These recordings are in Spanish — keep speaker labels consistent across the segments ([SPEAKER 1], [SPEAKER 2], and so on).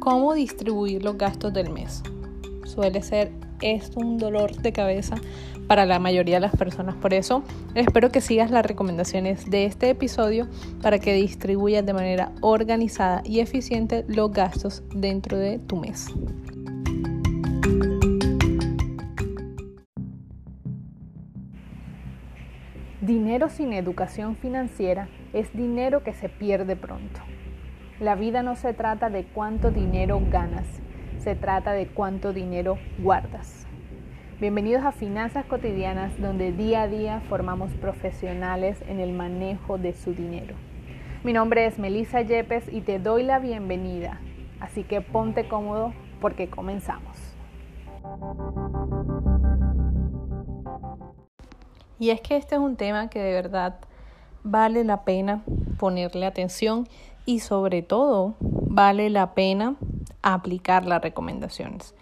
[SPEAKER 1] cómo distribuir los gastos del mes. Suele ser esto un dolor de cabeza para la mayoría de las personas. Por eso espero que sigas las recomendaciones de este episodio para que distribuyas de manera organizada y eficiente los gastos dentro de tu mes. Dinero sin educación financiera es dinero que se pierde pronto. La vida no se trata de cuánto dinero ganas, se trata de cuánto dinero guardas. Bienvenidos a Finanzas Cotidianas, donde día a día formamos profesionales en el manejo de su dinero. Mi nombre es Melissa Yepes y te doy la bienvenida, así que ponte cómodo porque comenzamos. Y es que este es un tema que de verdad vale la pena ponerle atención y sobre todo vale la pena aplicar las recomendaciones.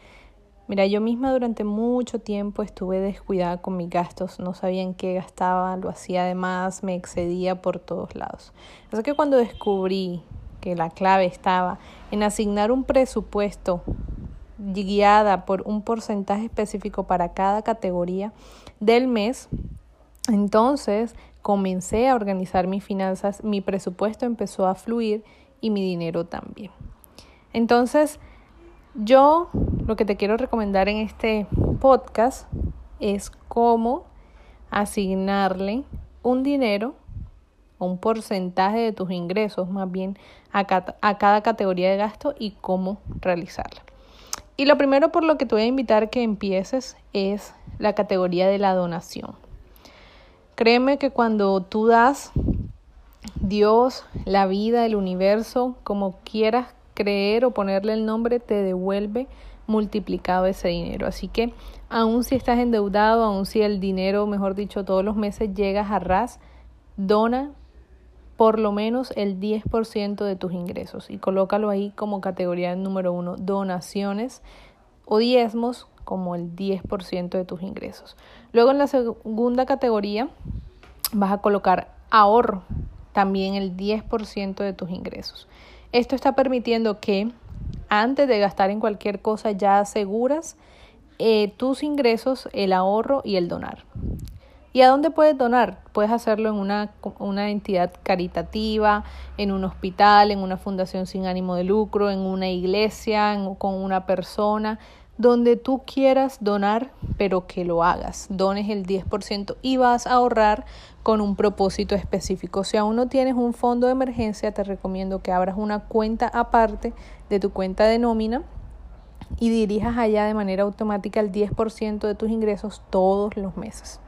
[SPEAKER 1] Mira, yo misma durante mucho tiempo estuve descuidada con mis gastos, no sabía en qué gastaba, lo hacía además, me excedía por todos lados. Así que cuando descubrí que la clave estaba en asignar un presupuesto guiada por un porcentaje específico para cada categoría del mes, entonces comencé a organizar mis finanzas, mi presupuesto empezó a fluir y mi dinero también. Entonces, yo lo que te quiero recomendar en este podcast es cómo asignarle un dinero un porcentaje de tus ingresos más bien a, cada categoría de gasto y cómo realizarla. Y lo primero por lo que te voy a invitar que empieces es la categoría de la donación. Créeme que cuando tú das Dios, la vida, el universo, como quieras creer o ponerle el nombre, te devuelve multiplicado ese dinero. Así que aun si estás endeudado, aun si el dinero, mejor dicho, todos los meses llegas a ras, dona por lo menos el 10% de tus ingresos y colócalo ahí como categoría número uno, donaciones o diezmos como el 10% de tus ingresos. Luego en la segunda categoría vas a colocar ahorro, también el 10% de tus ingresos. Esto está permitiendo que antes de gastar en cualquier cosa ya aseguras eh, tus ingresos, el ahorro y el donar. ¿Y a dónde puedes donar? Puedes hacerlo en una, una, entidad caritativa, en un hospital, en una fundación sin ánimo de lucro, en una iglesia, con una persona donde tú quieras donar, pero que lo hagas. Dones el 10% y vas a ahorrar con un propósito específico. Si aún no tienes un fondo de emergencia, te recomiendo que abras una cuenta aparte de tu cuenta de nómina y dirijas allá de manera automática el 10% de tus ingresos todos los meses.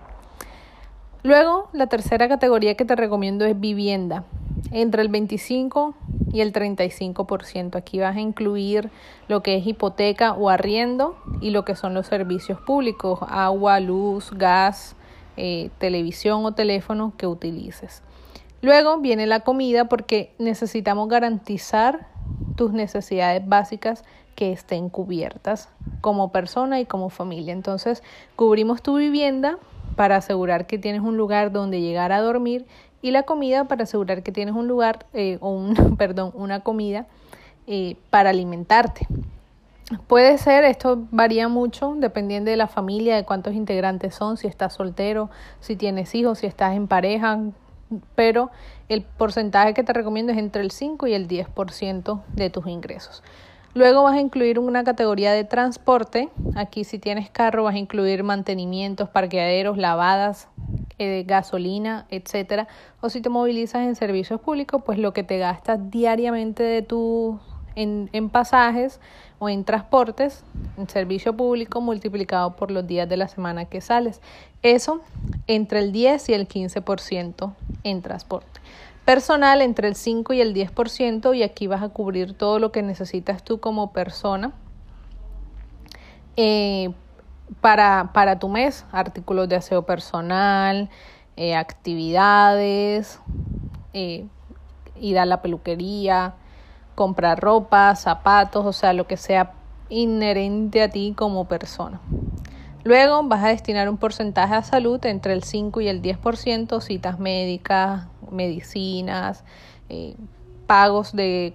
[SPEAKER 1] Luego, la tercera categoría que te recomiendo es vivienda. Entre el 25 y el 35%. Aquí vas a incluir lo que es hipoteca o arriendo y lo que son los servicios públicos, agua, luz, gas, eh, televisión o teléfono que utilices. Luego viene la comida porque necesitamos garantizar tus necesidades básicas que estén cubiertas como persona y como familia. Entonces, cubrimos tu vivienda para asegurar que tienes un lugar donde llegar a dormir y la comida para asegurar que tienes un lugar eh, o un, perdón, una comida eh, para alimentarte. Puede ser, esto varía mucho dependiendo de la familia, de cuántos integrantes son, si estás soltero, si tienes hijos, si estás en pareja, pero el porcentaje que te recomiendo es entre el 5 y el 10% de tus ingresos. Luego vas a incluir una categoría de transporte. Aquí si tienes carro vas a incluir mantenimientos, parqueaderos, lavadas, eh, gasolina, etcétera. O si te movilizas en servicios públicos, pues lo que te gastas diariamente de tu en, en pasajes o en transportes, en servicio público multiplicado por los días de la semana que sales. Eso entre el 10 y el 15% en transporte personal entre el 5 y el 10% y aquí vas a cubrir todo lo que necesitas tú como persona eh, para, para, tu mes, artículos de aseo personal, eh, actividades, eh, ir a la peluquería, comprar ropa, zapatos, o sea, lo que sea inherente a ti como persona. Luego vas a destinar un porcentaje a salud entre el 5 y el 10%, citas médicas, medicinas, eh, pagos de,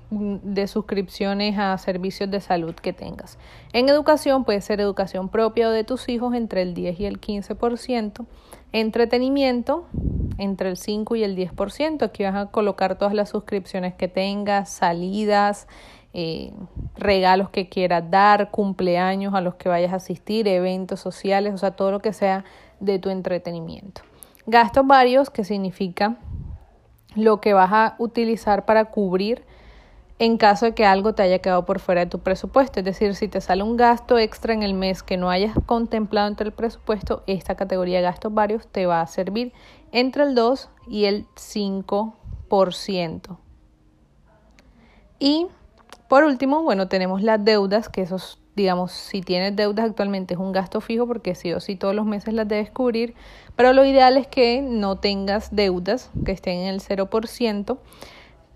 [SPEAKER 1] suscripciones a servicios de salud que tengas. En educación puede ser educación propia o de tus hijos entre el 10 y el 15%. Entretenimiento entre el 5 y el 10%. Aquí vas a colocar todas las suscripciones que tengas, salidas, eh, regalos que quieras dar, cumpleaños a los que vayas a asistir, eventos sociales, o sea, todo lo que sea de tu entretenimiento. Gastos varios, que significa lo que vas a utilizar para cubrir en caso de que algo te haya quedado por fuera de tu presupuesto. Es decir, si te sale un gasto extra en el mes que no hayas contemplado entre el presupuesto, esta categoría de gastos varios te va a servir entre el 2 y el 5%. Y por último, bueno, tenemos las deudas, que esos, digamos, si tienes deudas actualmente es un gasto fijo porque sí o sí todos los meses las debes cubrir, pero lo ideal es que no tengas deudas que estén en el 0%.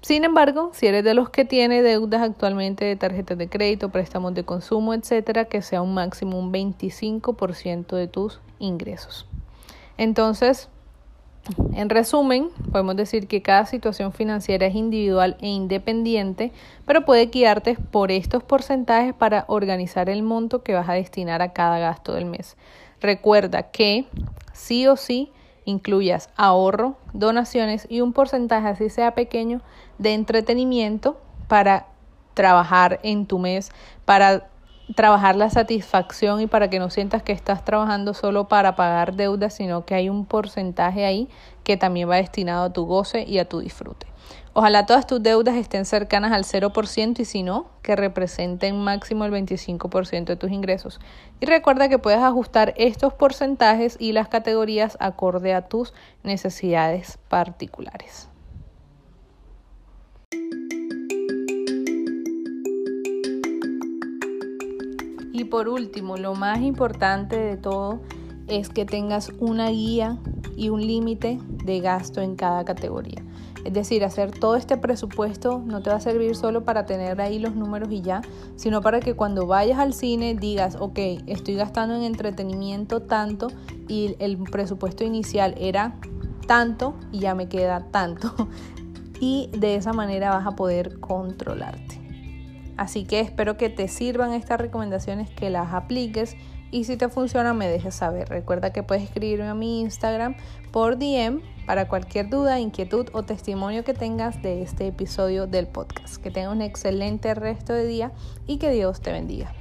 [SPEAKER 1] Sin embargo, si eres de los que tiene deudas actualmente de tarjetas de crédito, préstamos de consumo, etcétera, que sea un máximo un 25% de tus ingresos. Entonces, en resumen, podemos decir que cada situación financiera es individual e independiente, pero puede guiarte por estos porcentajes para organizar el monto que vas a destinar a cada gasto del mes. Recuerda que sí o sí incluyas ahorro, donaciones y un porcentaje, así sea pequeño, de entretenimiento para trabajar en tu mes, para trabajar la satisfacción y para que no sientas que estás trabajando solo para pagar deudas, sino que hay un porcentaje ahí que también va destinado a tu goce y a tu disfrute. Ojalá todas tus deudas estén cercanas al 0% y si no, que representen máximo el 25% de tus ingresos. Y recuerda que puedes ajustar estos porcentajes y las categorías acorde a tus necesidades particulares. Y por último, lo más importante de todo es que tengas una guía y un límite de gasto en cada categoría. Es decir, hacer todo este presupuesto no te va a servir solo para tener ahí los números y ya, sino para que cuando vayas al cine digas, ok, estoy gastando en entretenimiento tanto y el presupuesto inicial era tanto y ya me queda tanto. Y de esa manera vas a poder controlarte. Así que espero que te sirvan estas recomendaciones, que las apliques y si te funciona me dejes saber. Recuerda que puedes escribirme a mi Instagram por DM para cualquier duda, inquietud o testimonio que tengas de este episodio del podcast. Que tengas un excelente resto de día y que Dios te bendiga.